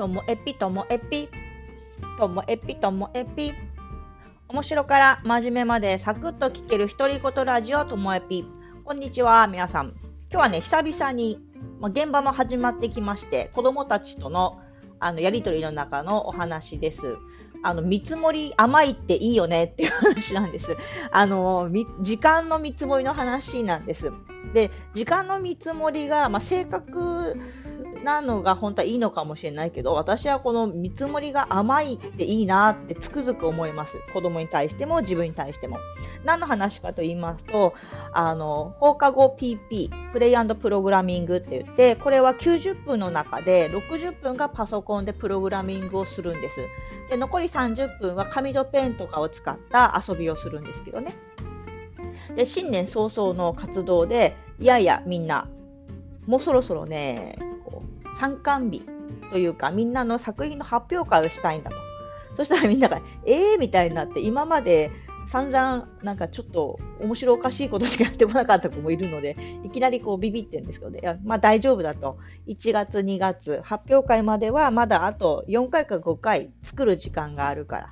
ともえぴともえぴともえぴともえぴ面白から真面目までサクッと聞ける独り言ラジオともえぴこんにちは皆さん今日はね久々に、まあ、現場も始まってきまして子供たちとのあのやりとりの中のお話ですあの見積もり甘いっていいよねっていう話なんです。あの時間の見積もりの話なんです。で時間の見積もりが、まあ、正確なのが本当はいいのかもしれないけど私はこの見積もりが甘いっていいなってつくづく思います。子供に対しても自分に対しても。何の話かと言いますとあの放課後 PP プレイプログラミングって言ってこれは90分の中で60分がパソコンでプログラミングをするんです。で残り30分は紙とペンとかを使った遊びをするんですけどね。で新年早々の活動でいやいやみんなもうそろそろねこう参観日というかみんなの作品の発表会をしたいんだと。そしたらみんながえー？みたいになって今まで散々なんかちょっと面白おかしいことしかやってこなかった子もいるのでいきなりこうビビってるんですけど、ね、いやまあ大丈夫だと。1月2月発表会まではまだあと4回か5回作る時間があるから。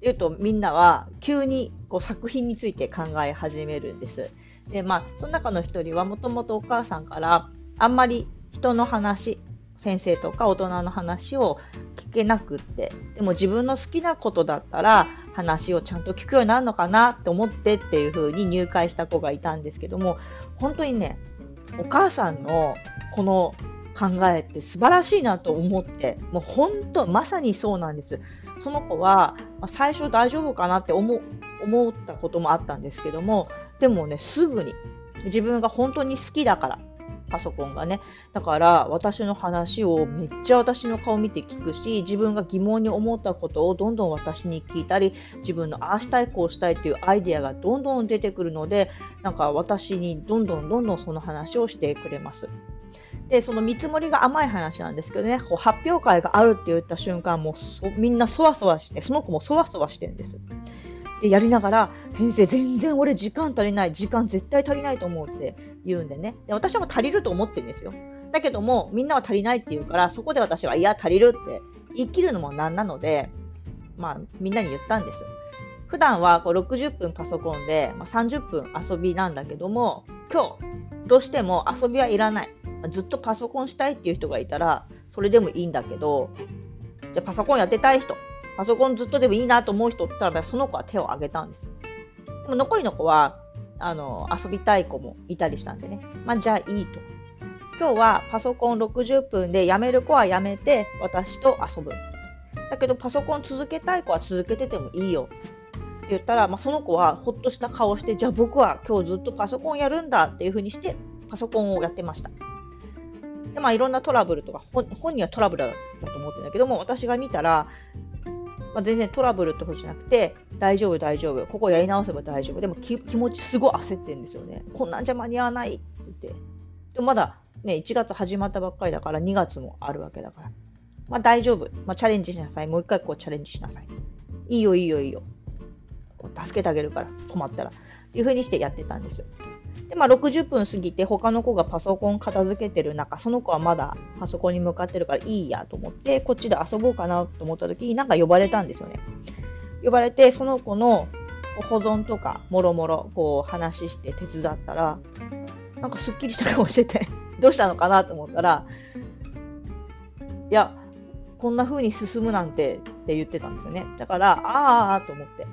言うとみんなは急にこう作品について考え始めるんです。でまあその中の一人はもともとお母さんからあんまり人の話先生とか大人の話を聞けなくってでも自分の好きなことだったら話をちゃんと聞くようになるのかなって思ってっていう風に入会した子がいたんですけども本当にねお母さんのこの考えって素晴らしいなと思ってもう本当まさにそうなんですその子は、最初大丈夫かなって思思ったこともあったんですけどもでもねすぐに自分が本当に好きだからパソコンがねだから私の話をめっちゃ私の顔見て聞くし自分が疑問に思ったことをどんどん私に聞いたり自分のああしたいこうしたいっていうアイデアがどんどん出てくるのでなんか私にどんどんどんどんその話をしてくれます。で、その見積もりが甘い話なんですけどね、こう発表会があるって言った瞬間、もうみんなそわそわして、その子もそわそわしてるんです。で、やりながら、先生、全然俺時間足りない、時間絶対足りないと思うって言うんでね。で、私はも足りると思ってるんですよ。だけども、みんなは足りないって言うから、そこで私は、いや、足りるって言い切るのもなんなので、まあ、みんなに言ったんです。普段はこう60分パソコンで、まあ、30分遊びなんだけども、今日、どうしても遊びはいらない。ずっとパソコンしたいっていう人がいたら、それでもいいんだけど、じゃあパソコンやってたい人、パソコンずっとでもいいなと思う人って言ったら、その子は手を挙げたんです。でも残りの子は、あの、遊びたい子もいたりしたんでね。まあ、じゃあいいと。今日はパソコン60分でやめる子はやめて、私と遊ぶ。だけど、パソコン続けたい子は続けててもいいよ。って言ったら、まあ、その子はほっとした顔して、じゃあ僕は今日ずっとパソコンやるんだっていうふうにして、パソコンをやってました。でまあ、いろんなトラブルとか本人はトラブルだと思ってるんだけども私が見たら、まあ、全然トラブルってことじゃなくて大丈夫大丈夫ここやり直せば大丈夫でも気持ちすごい焦ってるんですよね。こんなんじゃ間に合わないって言って。でもまだね1月始まったばっかりだから2月もあるわけだから。まあ大丈夫、まあ、チャレンジしなさい。もう一回こうチャレンジしなさい。いいよいいよいいよ。助けてあげるから困ったら。いうふうにしてやってたんですで、まあ、60分過ぎて他の子がパソコン片付けてる中、その子はまだパソコンに向かってるからいいやと思って、こっちで遊ぼうかなと思った時になんか呼ばれたんですよね。呼ばれて、その子の保存とかもろもろこう話して手伝ったら、なんかすっきりした顔してて どうしたのかなと思ったら、いや、こんな風に進むなんてって言ってたんですよね。だから、ああと思って。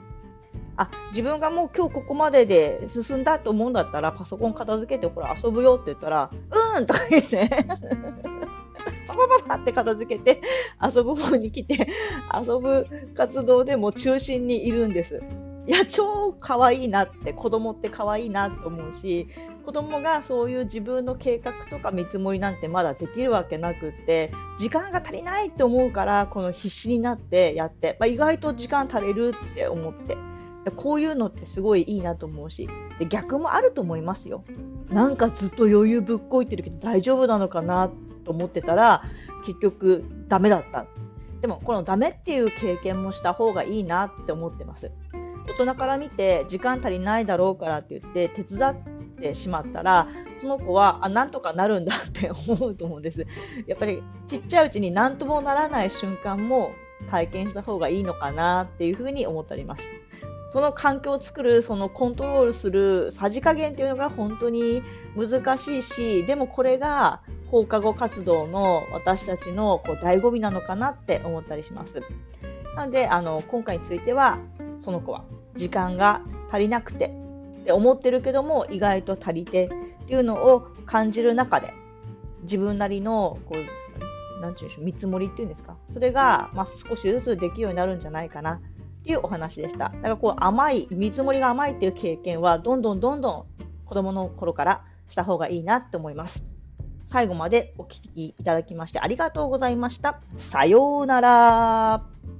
あ自分がもう今日ここまでで進んだと思うんだったらパソコン片付けてほら遊ぶよって言ったらうーんとか言って パパパパって片付けて遊ぶ方に来て遊ぶ活動でも中心にいるんです。いや超可愛いなって子供って可愛いなと思うし子供がそういう自分の計画とか見積もりなんてまだできるわけなくって時間が足りないって思うからこの必死になってやって、まあ、意外と時間足りるって思ってこういうのってすごいいいなと思うしで逆もあると思いますよ。なんかずっと余裕ぶっこいてるけど大丈夫なのかなと思ってたら結局ダメだった。でもこのダメっていう経験もした方がいいなって思ってます。大人から見て時間足りないだろうからって言って手伝ってしまったらその子はあなんとかなるんだって思うと思うんですやっぱりちっちゃいうちに何ともならない瞬間も体験した方がいいのかなっていうふうに思っておりますその環境を作るそのコントロールするさじ加減っていうのが本当に難しいしでもこれが放課後活動の私たちのこう醍醐味なのかなって思ったりします。なのであの今回についてはその子は時間が足りなくてって思ってるけども意外と足りてっていうのを感じる中で自分なりのこうなんていうんでしょう見積もりっていうんですか？それが、まあ、少しずつできるようになるんじゃないかなっていうお話でした。だからこう甘い見積もりが甘いっていう経験はどんどんどんどん子供の頃からした方がいいなって思います。最後までお聞きいただきましてありがとうございました。さようなら。